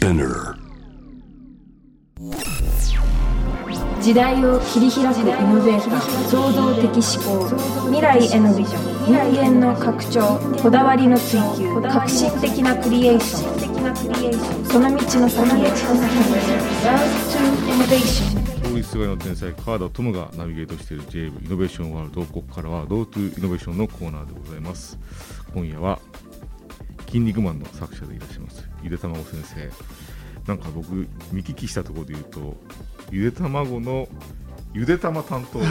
Spinner. 時代を切り開くイノベーター創造的思考未来へのビジョン人間の拡張こだわりの追求革新的なクリエーション。その道の先へ。 Road to Innovation 法律外の天才川田十夢がナビゲートしている JV イノベーションワールドここからは Road to Innovation のコーナーでございます。今夜は筋肉マンの作者でいらっしゃいますゆでたまご先生。なんか僕見聞きしたところで言うとゆで卵のゆで玉担当。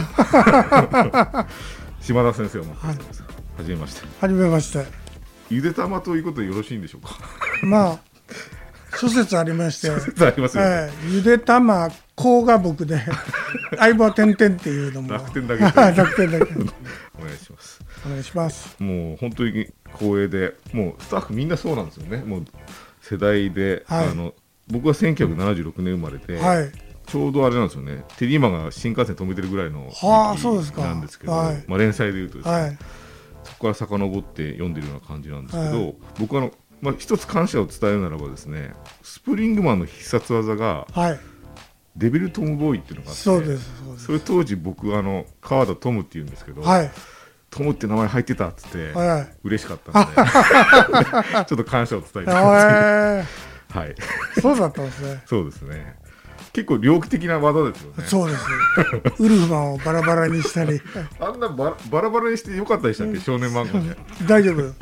島田先生を待ってます、はじめまして。はじめまして。ゆで玉ということでよろしいんでしょうか？まあ、諸説ありまして、説ありますよね、ええゆで玉、こうが僕で、相棒点々っていうのも、楽天だけ。はい楽天だけ。お願いします。お願いします。もう本当に光栄で、もうスタッフみんなそうなんですよね、もう世代で、はいあの僕は1976年生まれで、はい。ちょうどあれなんですよね、テリーマンが新幹線止めてるぐらいのはあ時期そうですかなんですけど、はいまあ、連載でいうとですね、はい。そこから遡って読んでるような感じなんですけど、はい僕はあの、まあ、一つ感謝を伝えるならばですね、スプリングマンの必殺技がはい。デビルトムボーイっていうのがあって、それ当時僕あの川田トムっていうんですけど、はい。トムって名前入ってたっつって、はい。嬉しかったんで ちょっと感謝を伝えてえはいえそうだったんですね。そうですね結構猟奇的な技ですよねそうです。ウルフマンをバラバラにしたり、あんなバラバラバラにしてよかったでしたっけ？少年漫画で 大丈夫。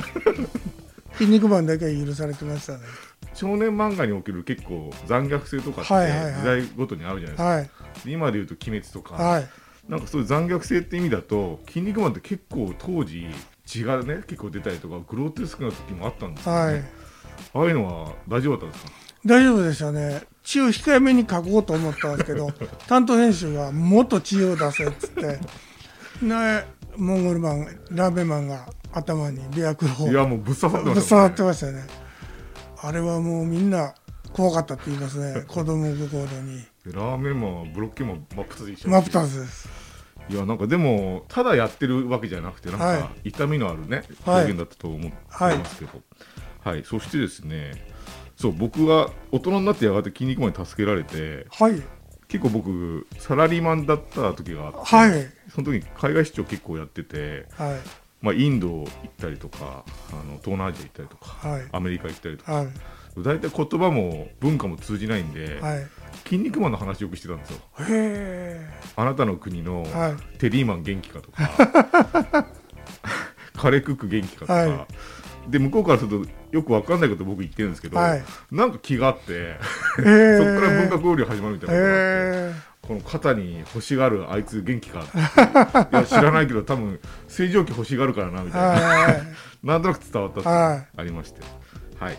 筋肉マンだけは許されてましたね。少年漫画における結構残虐性とかってはいはいはい時代ごとにあるじゃないですか、はい。今でいうと「鬼滅」とか、はい。なんかそういう残虐性って意味だと「筋肉マン」って結構当時血がね結構出たりとかグロテスクな時もあったんですよね、はい。ああいうのは大丈夫だったんですか？大丈夫でしたね。血を控えめに書こうと思ったんですけど 担当編集がもっと血を出せっつって。ねモンゴルマンラーメンマンが頭に琵琶湖をいやもうぶっ刺さってましたね。触ってましたね。あれはもうみんな怖かったって言いますね。子供心に。でラーメンマンはブロッケンマン真っ二つで一緒真っ二つですいやなんかでもただやってるわけじゃなくてなんはか痛みのあるね、はい。表現だったと思ってますけど。はい、そしてですねそう僕は大人になってやがて筋肉マンに助けられてはい。結構僕サラリーマンだった時があって、はい。その時に海外出張結構やってて、はい。まあ、インド行ったりとかあの東南アジア行ったりとか、はい。アメリカ行ったりとか。はい。大体言葉も文化も通じないんで、はい筋肉マンの話よくしてたんですよ。へあなたの国のえはい。テリーマン元気かとか カレークック元気かとか、はで向こうからするとよくわかんないこと僕言ってるんですけど、はい。なんか気があって、へそこから文化交流始まるみたいなことがあって、えこの肩に星があるあいつ元気か いや知らないけど多分星条旗星があるからなみたいな、はい なんとなく伝わったってありまして、はい。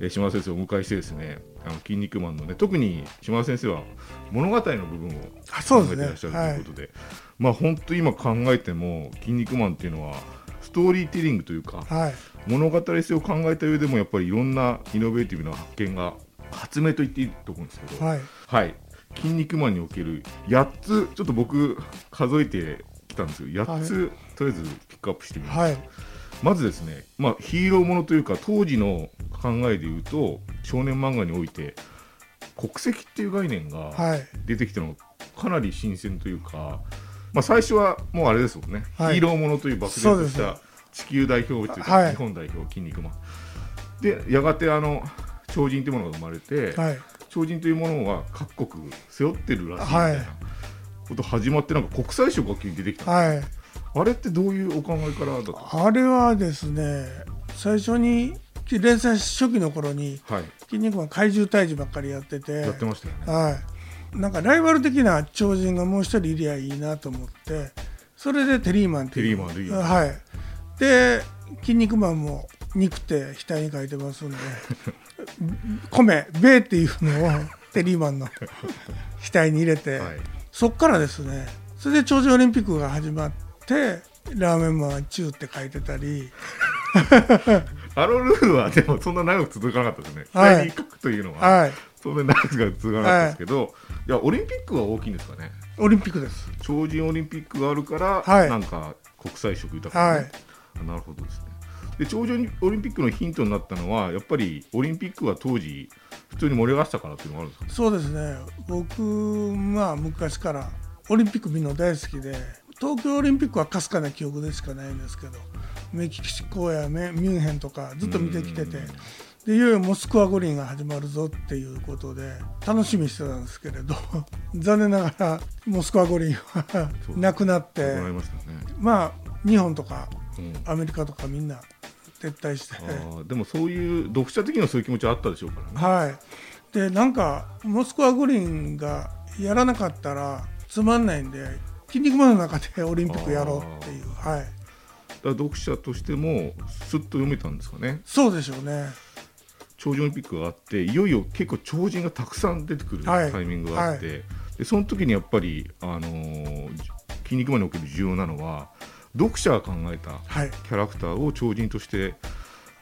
えー島田先生をお迎えしてですねあの筋肉マンのね特に島田先生は物語の部分を考えてらっしゃるということで。まあ本当今考えても「筋肉マン」っていうのはストーリーテリングというかはい。物語性を考えた上でもやっぱりいろんなイノベーティブな発見が発明と言っていいと思うんですけど、はい。はい「筋肉マン」における8つちょっと僕数えてきたんですよ。8つ、とりあえずピックアップしてみます。はいまずですね、まあ、ヒーローものというか当時の考えで言うと少年漫画において国籍っていう概念がはい。出てきたのがかなり新鮮というか、まあ、最初はもうあれですもんね、はい。ヒーローものという漠然とした地球代表というか、はい。日本代表筋肉マン。でやがてあの超人というものが生まれて、はい。超人というものは各国背負ってるらしいみたはい。いなこと始まってなんか国際色が急に出てきた、はいあれってどういうお考えからだったあれはですね最初に連載初期の頃にはい「筋肉マン怪獣退治」ばっかりやっててやってましたよね。はい、なんかライバル的な超人がもう一人いりゃいいなと思ってそれでテリーマンっていう。テリーマンでいいよはい。で「筋肉マン」も肉って額に書いてますんで 米米っていうのをテリーマンの 額に入れて、はい。そっからですねそれで長寿オリンピックが始まってラーメンマンはチューって書いてたり。あのルールはでもそんな長く続かなかったですね。はい。第2角というのは、はい。そんな長く続かなかったですけど、い、やオリンピックは大きいんですかね。オリンピックです。超人オリンピックがあるから、はい。なんか国際色豊かな、はい。なるほどですね。で頂上オリンピックのヒントになったのはやっぱりオリンピックは当時普通に盛り上がってたからっていうのがあるんですかそうですね。僕まあ昔からオリンピック見るの大好きで東京オリンピックはかすかな記憶でしかないんですけどメキシコやミュンヘンとかずっと見てきててでいよいよモスクワ五輪が始まるぞっていうことで楽しみにしてたんですけれど 残念ながらモスクワ五輪はなくなってね。まあ日本とかうん。アメリカとかみんな撤退して。あーでもそういう読者的にはそういう気持ちはあったでしょうからね。はい、でなんかモスクワ五輪がやらなかったらつまんないんで「筋肉マン」の中でオリンピックやろうっていう、はい、だ読者としてもすっと読めたんですかね。そうでしょうね。頂上オリンピックがあっていよいよ結構超人がたくさん出てくるはい。タイミングがあって、でその時にやっぱり、あのー筋肉マンにおける重要なのは読者が考えたはい。キャラクターを超人として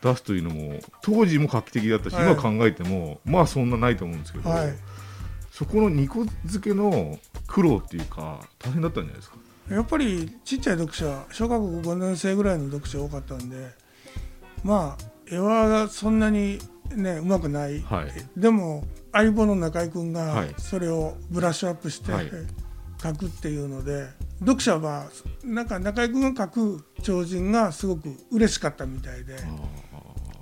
出すというのも当時も画期的だったし、はい。今考えてもまあそんなないと思うんですけど、はい。そこの2個付けの苦労っていうか大変だったんじゃないですか？やっぱりちっちゃい読者小学校5年生ぐらいの読者多かったんでまあ絵はそんなにねうまくない、はい。でも相棒の中居君がはい。それをブラッシュアップしてはい。書くっていうので、読者はなんか中居君が書く超人がすごく嬉しかったみたいで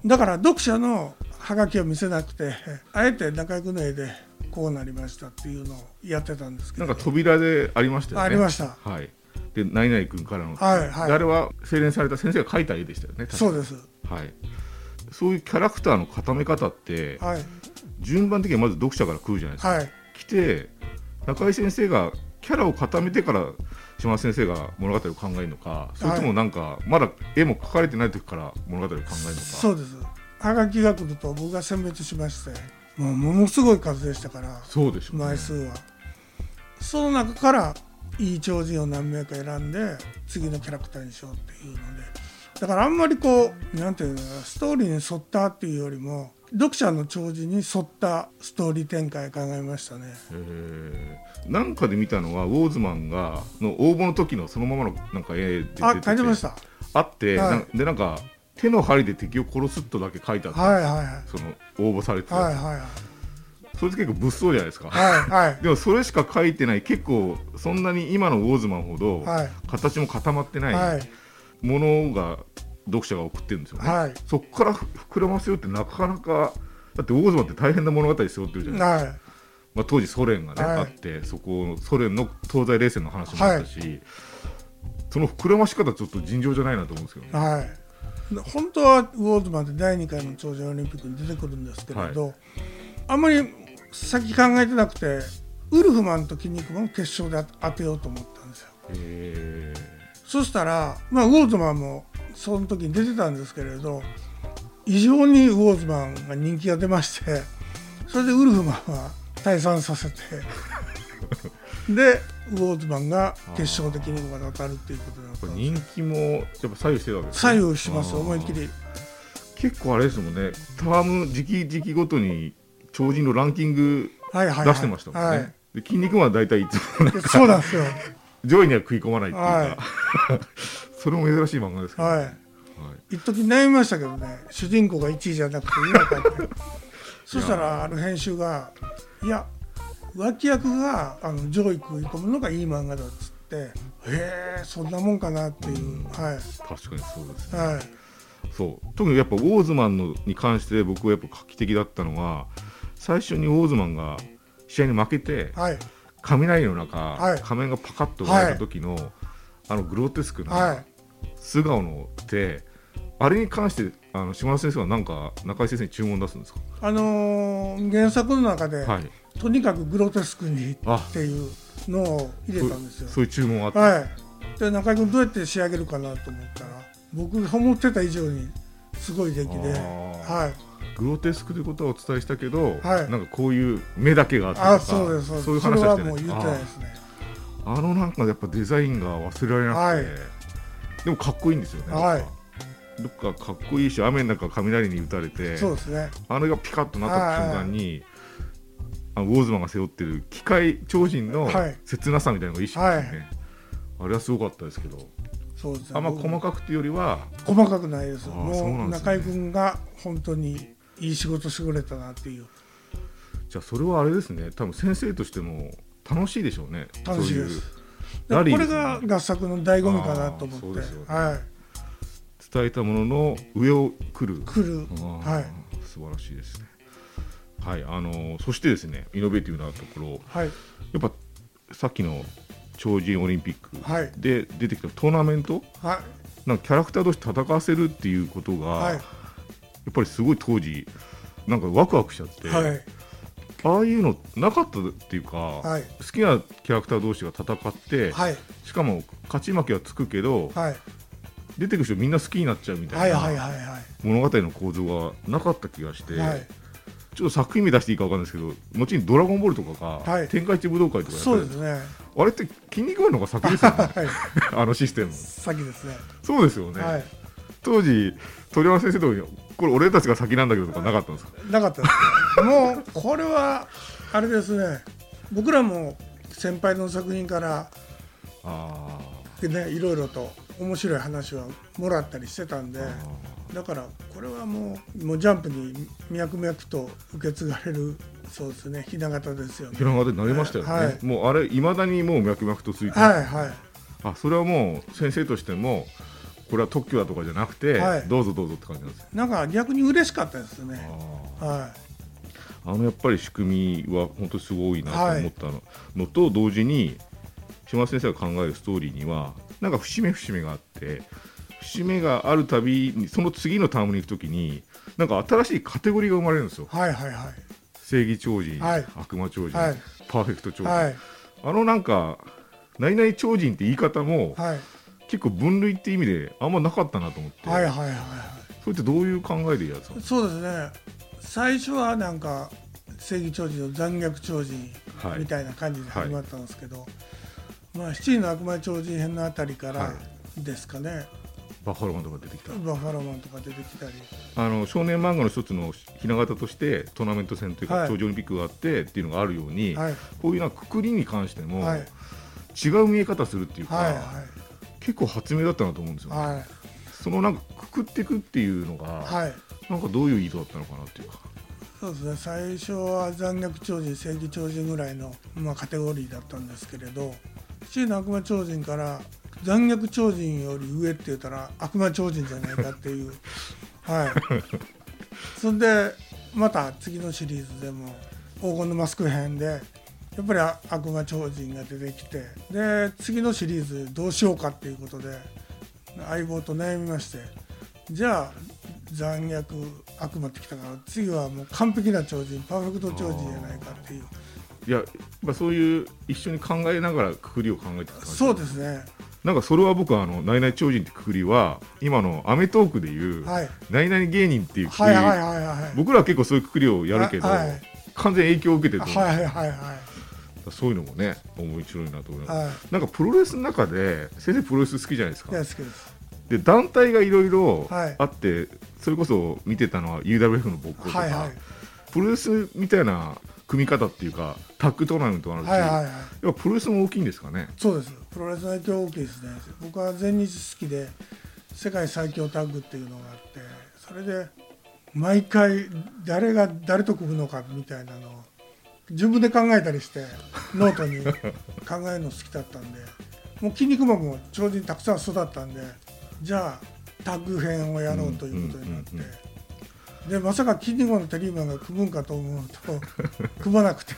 だから読者のハガキを見せなくてあえて中居君の絵でこうなりましたっていうのをやってたんですけどなんか扉でありましたよね。ありましたはい。で、何々君からの、はいはいであれは精錬された先生が描いた絵でしたよね。そうですはい。そういうキャラクターの固め方って、はい順番的にはまず読者から来るじゃないですか。はい来て、中井先生がキャラを固めてから島田先生が物語を考えるのか、それともなんか、まだ絵も描かれてない時から物語を考えるのか。そうですはがきが来ると僕が選別しましてもうものすごい数でしたからそうでしょうね。枚数は。その中からいい超人を何名か選んで次のキャラクターにしようっていうので。だからあんまりこうなんていうのストーリーに沿ったっていうよりも読者の超人に沿ったストーリー展開考えましたね。なんかで見たのはウォーズマンがの応募の時のそのままのなんか絵で出てて。あ書いてました。あって、はい。でなんか手の針で敵を殺すとだけ書いてあって、はいはいはい。その応募されてた、はいはいそれって結構物騒じゃないですか、はいはい。でもそれしか書いてない結構そんなに今のウォーズマンほどはい。形も固まってなはい。いものが読者が送ってるんですよね、はい。そこから膨らませようってなかなかだってウォーズマンって大変な物語背負ってるじゃないですか。はい。まあ、当時ソ連がね、はい。あってそこソ連の東西冷戦の話もあったし、その膨らまし方ちょっと尋常じゃないなと思うんですけどね。本当はウォーズマンって第2回の頂上オリンピックに出てくるんですけれど、あんまり先考えてなくてウルフマンと筋肉マンを決勝で当てようと思ったんですよ。へそしたら、まあ、ウォーズマンもその時に出てたんですけれど異常にウォーズマンが人気が出ましてそれでウルフマンは退散させて。でウォーズマンが決勝で筋肉マンに当たるっていうことになった人気もやっぱ左右してるわけです左ね右します思いっきり。結構あれですもんね。ターム時期時期ごとに超人のランキングはいはい、はい、出してましたもんね、はい。で筋肉マンは大体いつもそうなんですよ。上位には食い込まないっていうか、はい。それも珍しい漫画ですけど、はい。一時悩みましたけどね、主人公が1位じゃなくていいのかって。そしたら、あの編集が、いや、脇役があの上位食い込むのがいい漫画だっつって、へえ、そんなもんかなっていう。はい。確かにそうですね、はい。そう特にやっぱウォーズマンのに関して僕はやっぱ画期的だったのは最初にウォーズマンが試合に負けてはい。雷の中、はい仮面がパカッと割れた時の、あのグロテスクは。ない素顔のって、あれに関してあの島田先生は何か中井先生に注文出すんですか、あのー原作の中で、はいとにかくグロテスクにあっていうのを入れたんですよ。そういう注文があって、はい、で中居君どうやって仕上げるかなと思ったら僕が思ってた以上にすごい出来で、はい、グロテスクということはお伝えしたけど、はい。なんかこういう目だけがあってとそうですそうです。そういう話はってないですね。あのなんかやっぱデザインが忘れられなくて、はい。でもかっこいいんですよね、はい。どっかどっかかっこいいし雨の中雷に打たれてそうですね。あれがピカッとなった瞬間に、あのウォーズマンが背負ってる機械超人のはい。切なさみたいなのが意識してね、あれはすごかったですけど。そうですね。あんま細かくっていうよりは細かくないです。もうん中居君が本当にいい仕事してくれたなっていう。じゃあそれはあれですね。多分先生としても楽しいでしょうね。楽しいです。これが合作の醍醐味かなと思って。ね。はい。伝えたものの上を来る。来る。はい。素晴らしいですねはいあのーそしてですねイノベーティブなところはい。やっぱさっきの超人オリンピックはい。で出てきたトーナメントはい。なんかキャラクター同士戦わせるっていうことが、はい。やっぱりすごい当時なんかワクワクしちゃって、はい。ああいうのなかったっていうか、はい。好きなキャラクター同士が戦って、はい。しかも勝ち負けはつくけど、はい。出てくる人みんな好きになっちゃうみたはいいな物語の構造がなかった気がして、はいちょっと作品名出していいかわかんないですけど後に「ドラゴンボール」とかが、はい。天下一武道会とかそうですね。あれって「筋肉マン」の方が先ですよね？はい。あのシステム。先ですね。そうですよね、はい。当時鳥山先生とかにこれ俺たちが先なんだけどとかなかったんですか？なかったですもうこれはあれですね。僕らも先輩の作品からあねいろいろと面白い話はもらったりしてたんでーだからこれはもうもうジャンプに脈々と受け継がれるそうですねひな形ですよね。ひらがでなりましたよね、はい。もうあれいまだにもう脈々とついてる、はいはい。あそれはもう先生としてもこれは特許だとかじゃなくて、はい。どうぞどうぞって感じなんですよ。なんか逆に嬉しかったですね。あはーあのやっぱり仕組みは本当にすごいなと思ったの,、のと同時に島田先生が考えるストーリーにはなんか節目節目があって節目があるたびにその次のタームに行くときになんか新しいカテゴリーが生まれるんですよ。いはいはいはい。正義超人、はい。悪魔超人、はい。パーフェクト超人、はい。あのなんか何々超人って言い方もはい。結構分類って意味であんまなかったなと思って、はいはいはいはい。それってどういう考えでやつそうですね。最初はなんか正義超人の残虐超人はい。みたいな感じで始まったんですけど、まあ七人の悪魔超人編のあたりからはですかね、バッファローマンとか出てきた。バッファローマンとか出てきたり。あの少年漫画の一つのひな形としてトーナメント戦というか、はい。頂上オリンピックがあってっていうのがあるように、はい。こういうなくくりに関しても、はい。違う見え方するっていうか、はい結構発明だったなと思うんですよ、はいはい。そのなんかくくっていくっていうのが、はい。なんかどういう意図だったのかなっていうか。そうですね。最初は残虐超人正義超人ぐらいの、まあ、カテゴリーだったんですけれど七人の悪魔超人から残虐超人より上って言ったら悪魔超人じゃないかっていう。はい。そんでまた次のシリーズでも黄金のマスク編でやっぱりあ悪魔超人が出てきてで次のシリーズどうしようかっていうことで相棒と悩みましてじゃあ残虐悪魔ってきたから次はもう完璧な超人パーフェクト超人じゃないかっていう。いややっぱそういう一緒に考えながらくくりを考えていく感じ。そうですねなんかそれは僕はあの「ナイナイ超人」ってくくりは今の『アメトーーク』でいうはい「ナイナイ芸人」っていうくくり、僕らは結構そういうくくりをやるけど、はいはい。完全に影響を受けてると。思う、はいはいそういうのもね面白いなと思います、はい。なんかプロレスの中で先生プロレス好きじゃないですか。大好きです。で団体がいろいろはい。あって、それこそ見てたのは UWF の勃興とか、はいはい。プロレスみたいな組み方っていうかタッグトーナメントがあるし、はいはいはい。やっぱプロレスも大きいんですかね？そうです。プロレスの影響大きいですね。僕は全日好きで世界最強タッグっていうのがあってそれで毎回誰が誰と組むのかみたいなのを自分で考えたりしてノートに考えるの好きだったんでもうキン肉マンも超人たくさん育ったんでじゃあタッグ編をやろうということになって、うんうんうんでまさかキン肉マンのテリーマンが組むんかと思うと 組まなくて。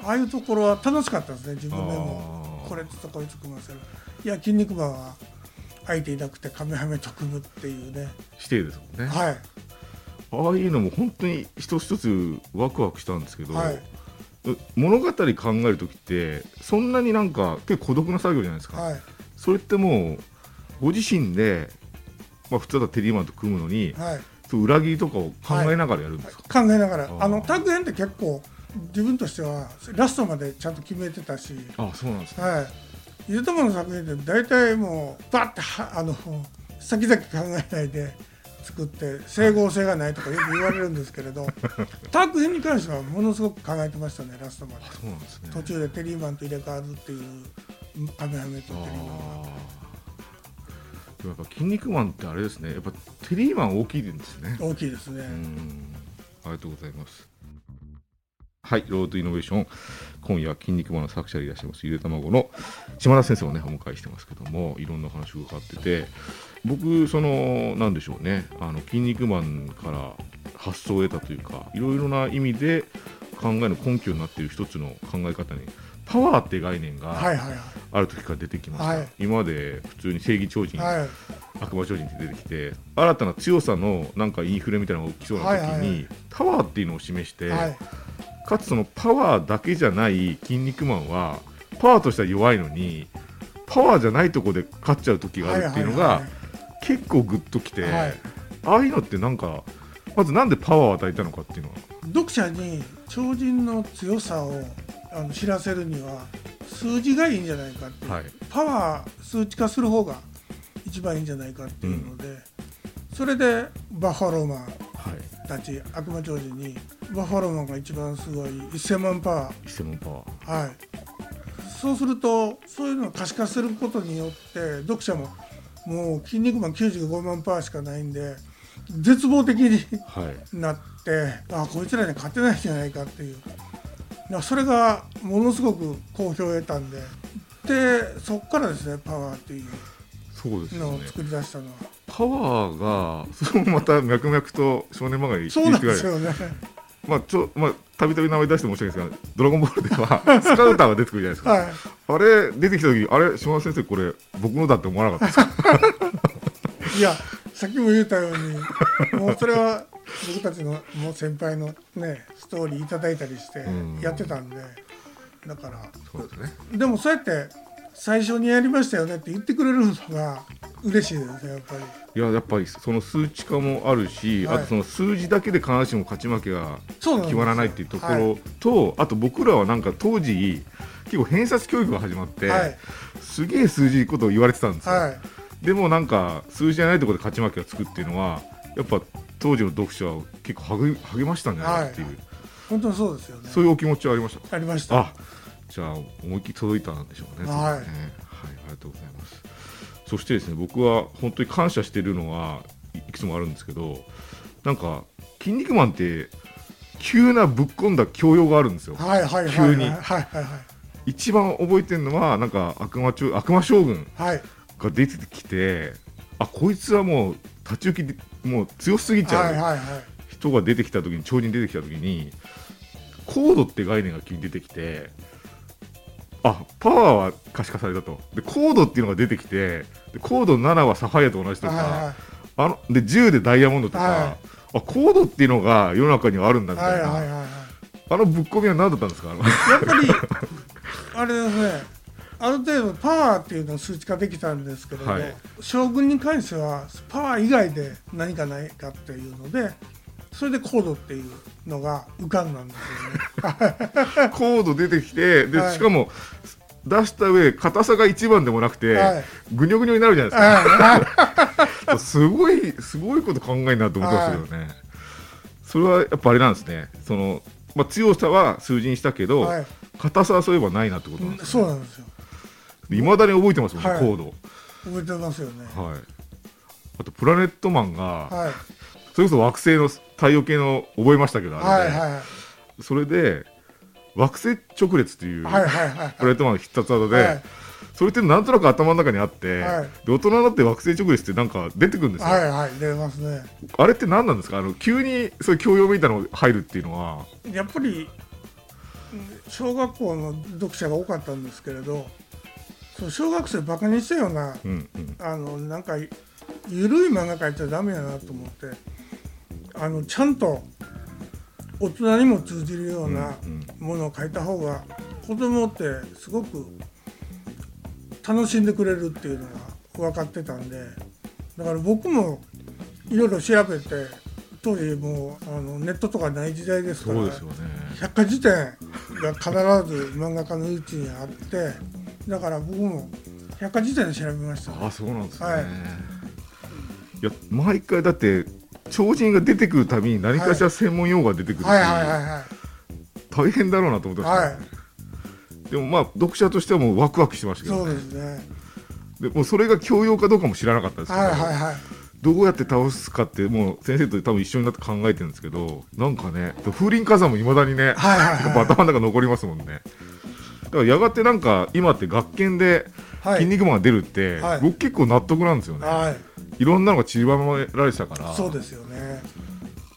ああいうところは楽しかったですね自分でも。これとこいつ組ませる。いや筋肉マンは相手いなくてカメハメと組むっていうね。指定ですもんね、はい。ああいうのも本当に一つ一つワクワクしたんですけど、はい。物語考える時ってそんなになんか結構孤独な作業じゃないですか、はい。それってもうご自身で、まあ、普通だテリーマンと組むのに、はい。そう裏切りとかを考えながらやるんですか、考えながら。あのタッグ編って結構自分としてはラストまでちゃんと決めてたし。あそうなんですね、はい。ゆともの作品って大体もうバッてはあの先々考えないで作って整合性がないとかよく言われるんですけれどタッグ編に関してはものすごく考えてましたねラストまで。そうなんですね。途中でテリーマンと入れ替わるっていうカメハメとテリーマンはあー。でもやっぱ筋肉マンってあれですね。やっぱテリーマン大きいんですね。大きいですね、うん。ありがとうございます。はいロードイノベーション。今夜は筋肉マンの作者でいらっしゃいますゆで卵の島田先生をねお迎えしてますけどもいろんな話を伺ってて僕そのなんでしょうね。あの筋肉マンから発想を得たというかいろいろな意味で考えの根拠になっている一つの考え方にパワーって概念が、はいはいある時から出てきました、はい。今まで普通に正義超人、はい。はい悪魔超人って出てきて新たな強さのなんかインフレみたいなのが起きそうな時に、パワーっていうのを示して、はい。かつそのパワーだけじゃない筋肉マンはパワーとしては弱いのにパワーじゃないところで勝っちゃう時があるっていうのが、結構グッときて、はい。ああいうのってなんかまずなんでパワーを与えたのかっていうのは。読者に超人の強さをあの知らせるには数字がいいんじゃないかっていう、はい。パワー数値化する方が一番いいんじゃないかっていうので、それでバッファローマンはい。たち悪魔超人にバッファローマンが一番すごい1000万パワ1000万パワー。ーはい。そうするとそういうのを可視化することによって読者ももう「筋肉マン95万パワーしかないんで絶望的にはい。なってあこいつらに勝てないんじゃないかっていういやそれがものすごく好評を得たんで。でそこからですねパワーっていう。のを作り出したのは。パワーがそれもまた脈々と少年漫画にそうなんですよね。まあちょまあたびたび名前出して申し訳ないですが「ドラゴンボール」では スカウターが出てくるじゃないですか、はい。あれ出てきた時あれ島田先生これ僕のだって思わなかったですか？いやさっきも言ったようにもうそれは僕たちのもう先輩のねストーリーいただいたりしてうん。やってたんでだからそうですね。でもそうやって最初にやりましたよねって言ってくれるのが嬉しいですねやっぱり。いややっぱりその数値化もあるし、はい。あとその数字だけで必ずしも勝ち負けが決まらないっていうとこはろと、あと僕らはなんか当時結構偏差値教育が始まって、はい。すげえ数字ことを言われてたんですよ、はい。でもなんか数字じゃないところで勝ち負けがつくっていうのはやっぱ当時の読者は結構励励ましたんじゃないかっていう、本当にそうですよね。そういうお気持ちはありました。ありました。あじゃあ思いっきり届いたんでしょうね。はいね。はい、ありがとうございます。そしてですね、僕は本当に感謝しているのはいいくつもあるんですけど、なんか筋肉マンって急なぶっ込んだ教養があるんですよ。はいはいはいはい急に。はいはいはい。一番覚えてるのはなんか悪魔ち悪魔将軍はい。が出てきて、あこいつはもう立ち行きでもう強すぎちゃう。はいはいはい。人が出てきた時に超人出てきた時にコードって概念が急に出てきてあパワーは可視化されたと。でコードっていうのが出てきてでコード7はサファイアと同じとか、はあので10でダイヤモンドとか、はい。あコードっていうのが世の中にはあるんだみいはたいな、いはいはいはい。あのぶっ込みは何だったんですか？やっぱりあれですねある程度パワーっていうのを数値化できたんですけれど、はい。将軍に関してはパワー以外で何かないかっていうのでそれでコードっていうのが浮かんだんですよね。コード出てきてで、はい。しかも出した上硬さが一番でもなくて、はい。ぐにょぐにょになるじゃないですか。はい。は いすごいすごいこと考えんなと思ってましたけどね、それはやっぱあれなんですね。その、まあ、強さは数字にしたけど、はい。硬さはそういえばないなってことなんですそねうなんですよ。いまだに覚えてますもんね、はい。コード。覚えてますよね。はい。あとプラネットマンが、はい。それこそ惑星の太陽系の覚えましたけどあれで、はいはいそれで惑星直列っていう、はいはいはいプラネットマンの必殺技で、はい。それってなんとなく頭の中にあって、はい。で大人になって惑星直列ってなんか出てくるんですよ、はいはい出ますね。あれって何なんですか？あの急にそういう教養みたいなのが入るっていうのは。やっぱりうん小学校の読者が多かったんですけれど小学生バカにしたようなうんうん。あのなんか緩い漫画描いちゃダメやなと思ってあのちゃんと大人にも通じるようなうんものを描いた方が子供ってすごく楽しんでくれるっていうのが分かってたんでだから僕もいろいろ調べて当時もうあのネットとかない時代ですからね。百科事典が必ず漫画家のうちにあってだから僕も百科事典で調べましたああそうなんですね、はい。い、や毎回だって超人が出てくるたびに何かしら専門用語が出てくるし、はいはいはいはい。大変だろうなと思ってました、はい。でもまあ読者としてはもうワクワクしてましたけど、そうね、ですね。でもうそれが教養かどうかも知らなかったですけど、はいはいはい。どうやって倒すかってもう先生と多分一緒になって考えてるんですけどなんかね風林火山もいまだにね、はいはいやっぱは頭の中残りますもんねだからやがてなんか今って学研で筋肉マンが出るって、はい。僕結構納得なんですよね、はい。い、ろんなのが散りばめられてたから。そうですよね。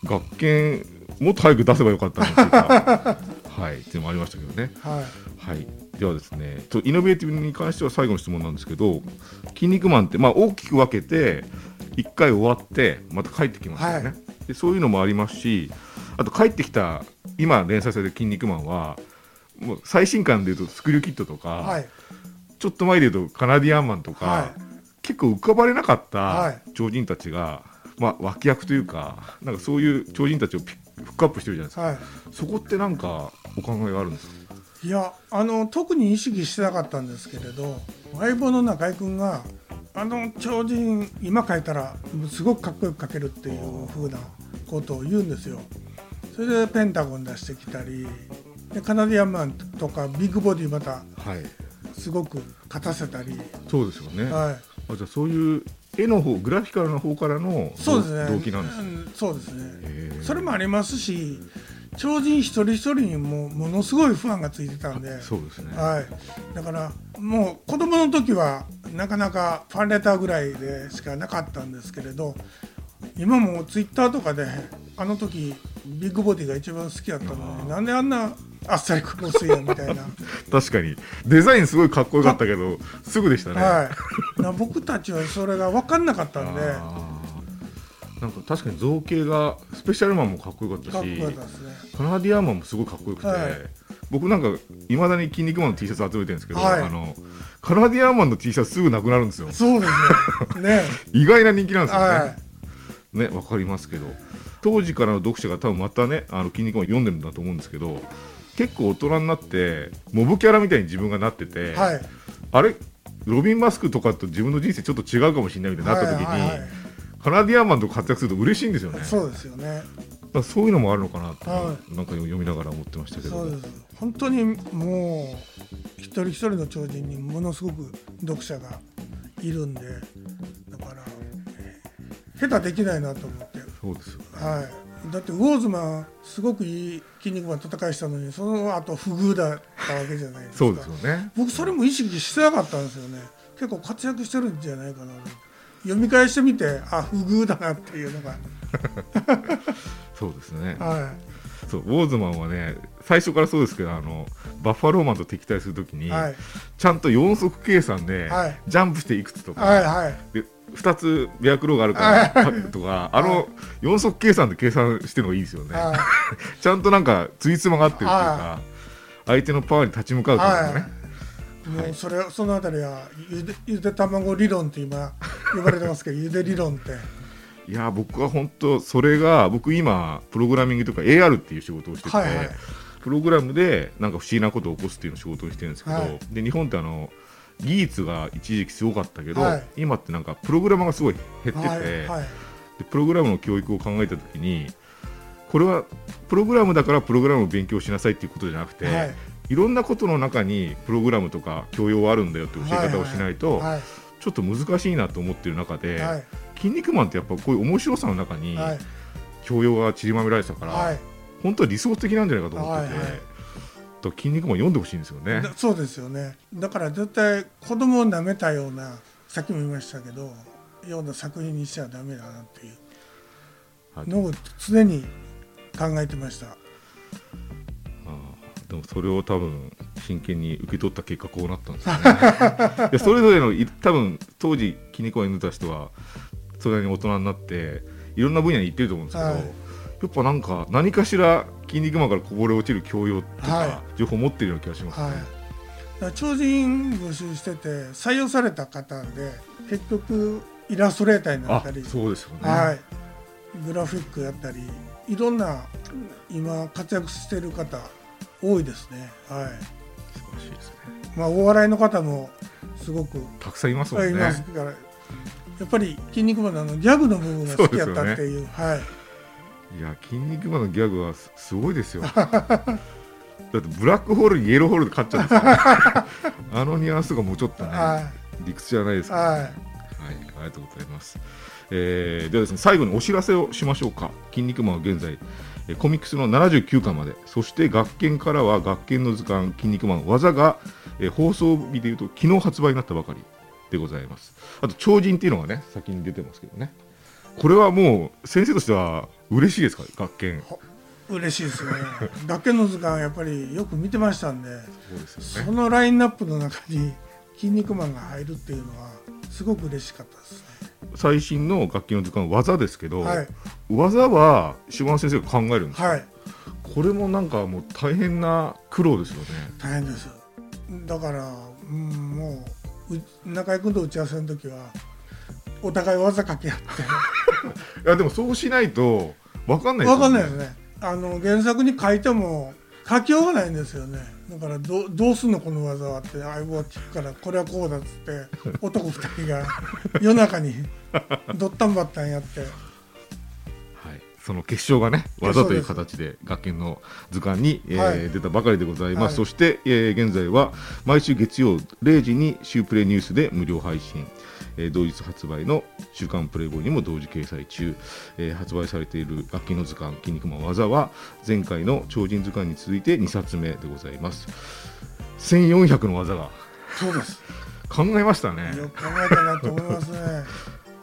学研もっと早く出せばよかったなっていうか。はい。っていうのもありましたけどね。はい。はい、ではですね、とイノベーティブに関しては最後の質問なんですけど、筋肉マンってまあ大きく分けて1回終わってまた帰ってきますよね、はい。で。そういうのもありますし、あと帰ってきた今連載されてる筋肉マンはもう最新刊でいうとスクリューキットとか、はい。ちょっと前でいうとカナディアンマンとか、は結構浮かばれなかっはた超人たちが、まあ脇役というか、なんかそういう超人たちをピッフックアップしてるじゃないですか。はい。そこってなんかお考えがあるんですか？いやあの特に意識してなかったんですけれど相棒の中居君があの超人今書いたらすごくかっこよく書けるっていう風なことを言うんですよ。それでペンタゴン出してきたりでカナディアンマンとかビッグボディまたはい、すごく勝たせたり、そうですよね。はい、あじゃあそういう絵の方グラフィカルな方からのそうですね。動機なんですね。うんそうですね。それもありますし超人一人一人にもものすごいファンがついてたんで。そうですね。はい、だからもう子供の時はなかなかファンレターぐらいでしかなかったんですけれど今もツイッターとかであの時ビッグボディが一番好きだったのになんであんなあっさり殺すんやみたいな、確かに。デザインすごいかっこよかったけどすぐでしたね。はい、な僕たちはそれが分かんなかったんで。なんか確かに造形がスペシャルマンもかっこよかったしね。カナディアンマンもすごいかっこよくて、はい。僕なんかいまだに筋肉マンの T シャツ集めてるんですけど、はい。あのカナディアンマンの T シャツすぐなくなるんですよ。そうですね。ね。意外な人気なんですよね、はいねわかりますけど。当時からの読者が多分またねあの筋肉マン読んでるんだと思うんですけど結構大人になってモブキャラみたいに自分がなってて、はい。あれ？ロビン・マスクとかと自分の人生ちょっと違うかもしれないみたいになった時に、はいはいはい。カナディアンマンと活躍すると嬉しいんですよね。そうですよね。らそういうのもあるのかなと、はなんか読みながら思ってましたけど。本当にもう一人一人の超人にものすごく読者がいるんでだから下手できないなと思って、そうですよね。はい、だってウォーズマンすごくいい筋肉マン戦いしたのにその後不遇だったわけじゃないですか。そうですよね。僕それも意識してなかったんですよね。結構活躍してるんじゃないかなと。読み返してみてあ不遇だなっていうのが。そうですね。はそうウォーズマンはね最初からそうですけどあのバッファローマンと敵対するときに、いはい。ちゃんと4足計算で、はい。ジャンプしていくつとか、はいはい。で2つベアクローがあるからとかあの4足計算で計算してるのがいいですよね、はい。ちゃんとなんかついつまが合ってるっていうか相手のパワーに立ち向かうっていうかね、もうそれそのあたりはゆでゆで卵理論って今呼ばれてますけど ゆで理論って。いや僕は本当それが僕今プログラミングとか AR っていう仕事をしてて、はいはい。プログラムでなんか不思議なことを起こすっていうのを仕事にしてるんですけど、はい。で日本ってあの技術が一時期すごかったけど、はい。今ってなんかプログラマーがすごい減ってて、はいはい。でプログラムの教育を考えた時にこれはプログラムだからプログラムを勉強しなさいっていうことじゃなくて、はい。い、ろんなことの中にプログラムとか教養はあるんだよって教え方をしないと、はいちょっと難しいなと思ってる中で、はい。筋肉マンってやっぱこういう面白さの中にはい教養が散りばめられてたから、はい本当は理想的なんじゃないかと思ってて、はいはいだから筋肉マン読んでほしいんですよね。だそうですよね。だから絶対子供を舐めたようなさっきも言いましたけどような作品にしちゃダメだなっていう。はい。のを常に考えてました。でもそれを多分真剣に受け取った結果こうなったんですよね。それぞれのい多分当時筋肉マンに出た人はそれなりに大人になっていろんな分野に行ってると思うんですけど、はい。やっぱなんか何かしら筋肉マンからこぼれ落ちる教養とか、は情報を持ってるような気がしますね。はい、超人募集してて採用された方で結局イラストレーターになあったり、そうですよね。はい、グラフィックやったりいろんな今活躍してる方多いですね、はい素晴らしいですね。まあ、お笑いの方もすごくたくさんいますもんね。いますからやっぱり筋肉マンのギャグの部分が好きやったっていうはいいや筋肉マンのギャグはすすごいですよ。だってブラックホールにイエローホールで勝っちゃうんですから あのニュアンスがもうちょっとね、は理屈じゃないですい。から、ね、はい。はい、ありがとうございます。えーではですね、最後にお知らせをしましょうか。筋肉マンは現在、えーコミックスの79巻まで、そして学研からは学研の図鑑、筋肉マン技が、えー放送日でいうと昨日発売になったばかりでございます。あと、超人っていうのがね、先に出てますけどね。これはもう、先生としては嬉しいですか、学研。嬉しいですね。学研の図鑑やっぱりよく見てましたんで、そうでね。そのラインナップの中に 筋肉マンが入るっていうのはすごく嬉しかったですね。最新の楽器の図鑑、技ですけど、はい技は島田先生が考えるんですよはい。これもなんかもう大変な苦労ですよね。大変です。だから、うん、もうう中居君と打ち合わせの時はお互い技かけ合って。いやでもそうしないと分かんないわかんないよですね。あの原作に書いても書きようがないんですよね。だからどどうすんのこの技はって。相棒が聞くからこれはこうだっつって 男二人が夜中にドッタンバッタンやって。はい、その決勝がねえ技という形で学研の図鑑に、えーはい。出たばかりでございます、はい。そして、えー現在は毎週月曜0時に週プレニュースで無料配信、えー同日発売の「週刊プレイボーイ」にも同時掲載中、えー発売されている楽器の図鑑「筋肉マン技」は前回の超人図鑑に続いて2冊目でございます1400の技がそうです。考えましたねよく考えたなと思いますね。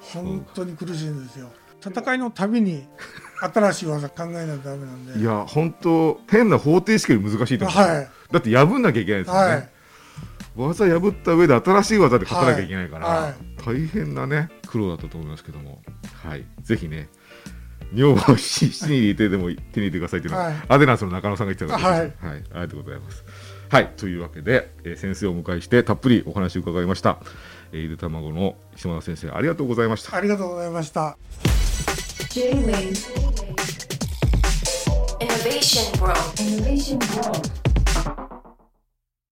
本当に苦しいんですよ。戦いのたびに新しい技考えないとダメなんで。いや本当変な方程式より難しいと思う、はいだって破んなきゃいけないですよね、はい。技破った上で新しい技で勝たなきゃいけないから、はい。はい大変なね苦労だったと思いますけども、はい、ぜひね女房を七人入れてでも手に入れてくださいっていうのは、はい。アデナンスの中野さんが言ってたからはいです、はい、ありがとうございます。はい、というわけで、えー先生をお迎えしてたっぷりお話を伺いました、えーゆで卵の島田先生ありがとうございました。ありがとうございました。J-Wave Innovation World. Innovation World